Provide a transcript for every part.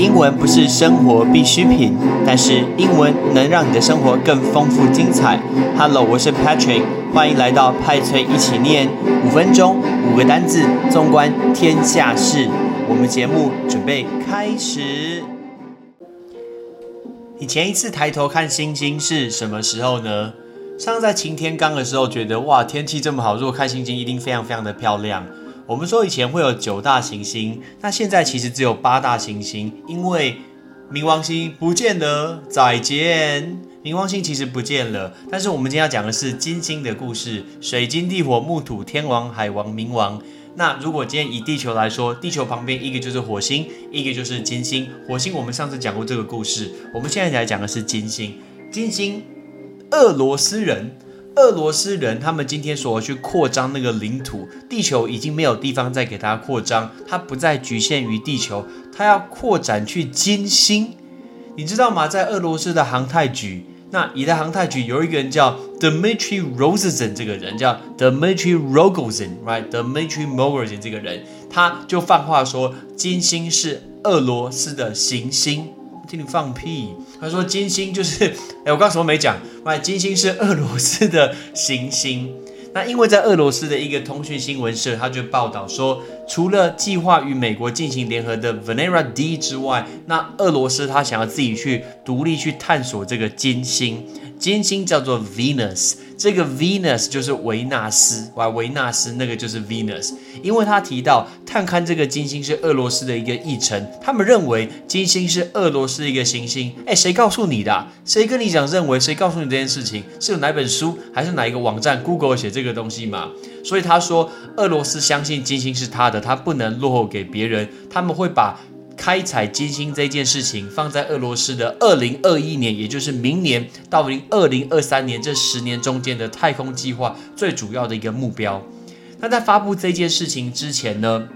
英文不是生活必需品，但是英文能让你的生活更丰富精彩。Hello，我是 Patrick，欢迎来到派翠一起念五分钟五个单字，纵观天下事。我们节目准备开始。你前一次抬头看星星是什么时候呢？上在晴天刚的时候，觉得哇，天气这么好，如果看星星一定非常非常的漂亮。我们说以前会有九大行星，那现在其实只有八大行星，因为冥王星不见了。再见，冥王星其实不见了。但是我们今天要讲的是金星的故事：水金地火木土天王海王冥王。那如果今天以地球来说，地球旁边一个就是火星，一个就是金星。火星我们上次讲过这个故事，我们现在来讲的是金星。金星，俄罗斯人。俄罗斯人他们今天所去扩张那个领土，地球已经没有地方再给它扩张，它不再局限于地球，它要扩展去金星。你知道吗？在俄罗斯的航太局，那你的航太局有一个人叫 Dmitry Rogozin，这个人叫 Dmitry Rogozin，right？Dmitry Rogozin 这个人，他就放话说，金星是俄罗斯的行星。听你放屁！他说金星就是，哎，我刚什么没讲？喂，金星是俄罗斯的行星。那因为在俄罗斯的一个通讯新闻社，他就报道说，除了计划与美国进行联合的 Venera D 之外，那俄罗斯他想要自己去独立去探索这个金星。金星叫做 Venus，这个 Venus 就是维纳斯，哇，维纳斯那个就是 Venus，因为他提到探勘这个金星是俄罗斯的一个议程，他们认为金星是俄罗斯一个行星。哎，谁告诉你的？谁跟你讲认为？谁告诉你这件事情？是有哪本书还是哪一个网站 Google 写这个东西吗？所以他说俄罗斯相信金星是他的，他不能落后给别人，他们会把。开采金星这件事情放在俄罗斯的二零二一年，也就是明年到零二零二三年这十年中间的太空计划最主要的一个目标。那在发布这件事情之前呢，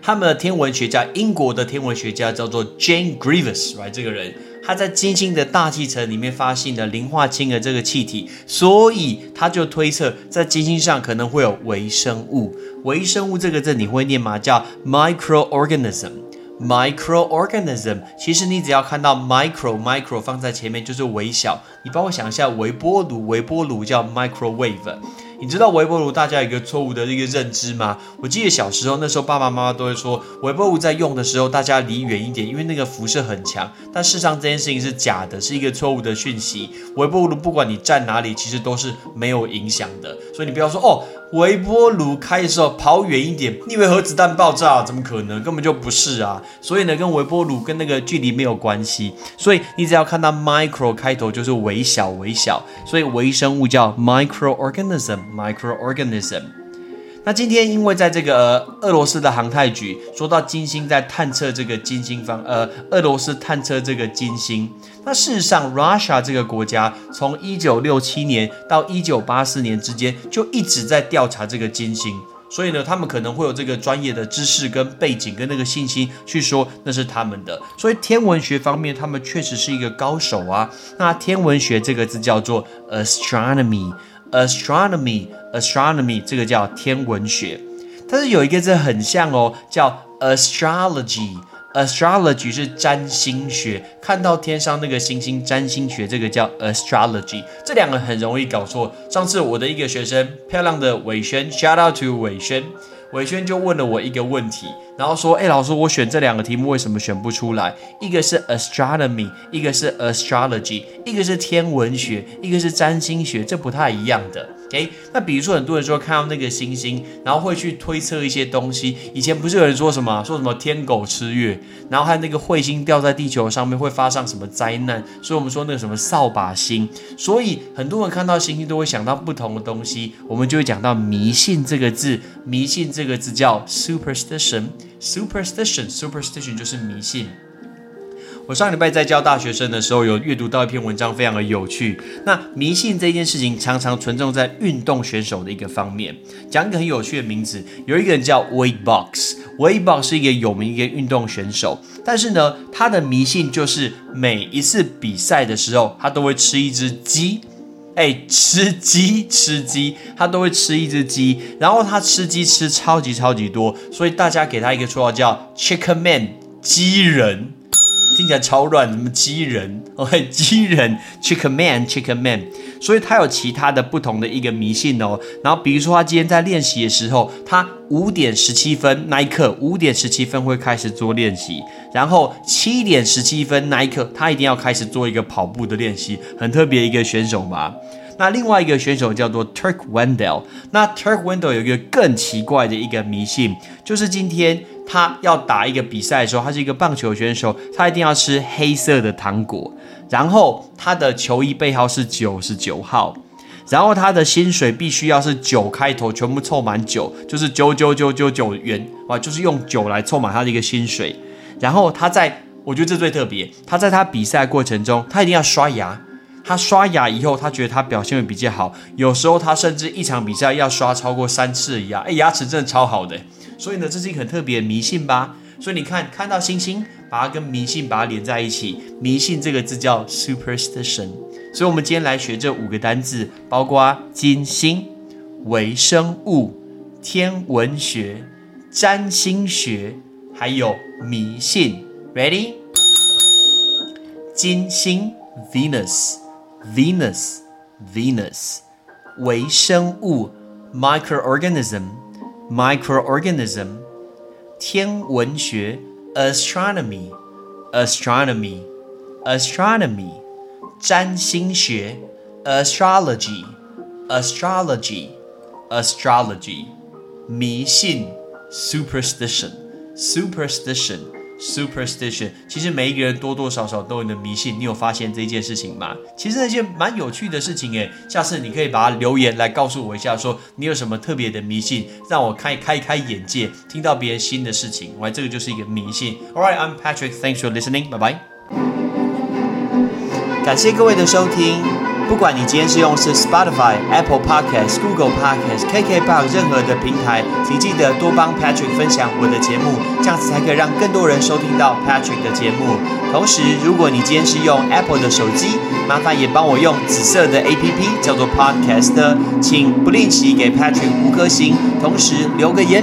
他们的天文学家，英国的天文学家叫做 Jane Grievous，right？这个人他在金星的大气层里面发现了磷化氢的这个气体，所以他就推测在金星上可能会有微生物。微生物这个字你会念吗？叫 microorganism。Microorganism，其实你只要看到 micro micro 放在前面就是微小。你帮我想一下，微波炉，微波炉叫 microwave。你知道微波炉大家有一个错误的一个认知吗？我记得小时候那时候爸爸妈妈都会说，微波炉在用的时候大家离远一点，因为那个辐射很强。但事实上这件事情是假的，是一个错误的讯息。微波炉不管你站哪里，其实都是没有影响的。所以你不要说哦。微波炉开的时候跑远一点，你以为核子弹爆炸？怎么可能？根本就不是啊！所以呢，跟微波炉跟那个距离没有关系。所以你只要看到 micro 开头就是微小微小，所以微生物叫 microorganism，microorganism。那今天因为在这个俄罗斯的航太局说到金星在探测这个金星方，呃，俄罗斯探测这个金星。那事实上，Russia 这个国家从一九六七年到一九八四年之间就一直在调查这个金星，所以呢，他们可能会有这个专业的知识跟背景跟那个信息去说那是他们的。所以天文学方面，他们确实是一个高手啊。那天文学这个字叫做 astronomy。Astronomy, astronomy，这个叫天文学，但是有一个字很像哦，叫 astrology。Astrology 是占星学，看到天上那个星星，占星学这个叫 astrology。这两个很容易搞错。上次我的一个学生，漂亮的伟轩，shout out to 伟轩。伟轩就问了我一个问题，然后说：“哎，老师，我选这两个题目为什么选不出来？一个是 astronomy，一个是 astrology，一个是天文学，一个是占星学，这不太一样的。” OK，那比如说很多人说看到那个星星，然后会去推测一些东西。以前不是有人说什么，说什么天狗吃月，然后还有那个彗星掉在地球上面会发生什么灾难，所以我们说那个什么扫把星。所以很多人看到星星都会想到不同的东西，我们就会讲到迷信这个字。迷信这个字叫 superstition，superstition，superstition 就是迷信。我上礼拜在教大学生的时候，有阅读到一篇文章，非常的有趣。那迷信这件事情常常存在在运动选手的一个方面。讲一个很有趣的名字，有一个人叫 Wade Box，Wade Box 是一个有名一个运动选手，但是呢，他的迷信就是每一次比赛的时候，他都会吃一只鸡。哎，吃鸡吃鸡，他都会吃一只鸡，然后他吃鸡吃超级超级多，所以大家给他一个绰号叫 Chicken Man，鸡人。起来超乱，什么鸡人，OK，鸡人，Chicken Man，Chicken Man。所以他有其他的不同的一个迷信哦。然后比如说他今天在练习的时候，他五点十七分那一刻，五点十七分会开始做练习，然后七点十七分那一刻，他一定要开始做一个跑步的练习，很特别一个选手嘛。那另外一个选手叫做 Turk Wendell。那 Turk Wendell 有一个更奇怪的一个迷信，就是今天他要打一个比赛的时候，他是一个棒球选手，他一定要吃黑色的糖果。然后他的球衣背号是九十九号，然后他的薪水必须要是九开头，全部凑满九，就是九九九九九元，哇，就是用九来凑满他的一个薪水。然后他在，我觉得这最特别，他在他比赛过程中，他一定要刷牙。他刷牙以后，他觉得他表现会比较好。有时候他甚至一场比赛要刷超过三次牙，哎，牙齿真的超好的。所以呢，这是一个很特别的迷信吧。所以你看，看到星星，把它跟迷信把它连在一起。迷信这个字叫 superstition。所以，我们今天来学这五个单字，包括金星、微生物、天文学、占星学，还有迷信。Ready？金星 Venus。Venus, Venus，微生物 microorganism, microorganism，天文学 astronomy, astronomy, astronomy，占星学 astrology, astrology, astrology，迷信 superstition, superstition。 Superstition，其实每一个人多多少少都有的迷信，你有发现这一件事情吗？其实那件蛮有趣的事情诶，下次你可以把它留言来告诉我一下，说你有什么特别的迷信，让我开开开眼界，听到别人新的事情。我这个就是一个迷信。All right, I'm Patrick. Thanks for listening. Bye bye. 感谢各位的收听。不管你今天是用是 Spotify、Apple Podcast、Google Podcast、KKBox 任何的平台，请记得多帮 Patrick 分享我的节目，这样子才可以让更多人收听到 Patrick 的节目。同时，如果你今天是用 Apple 的手机，麻烦也帮我用紫色的 APP 叫做 Podcast，请不吝惜给 Patrick 五颗星，同时留个言。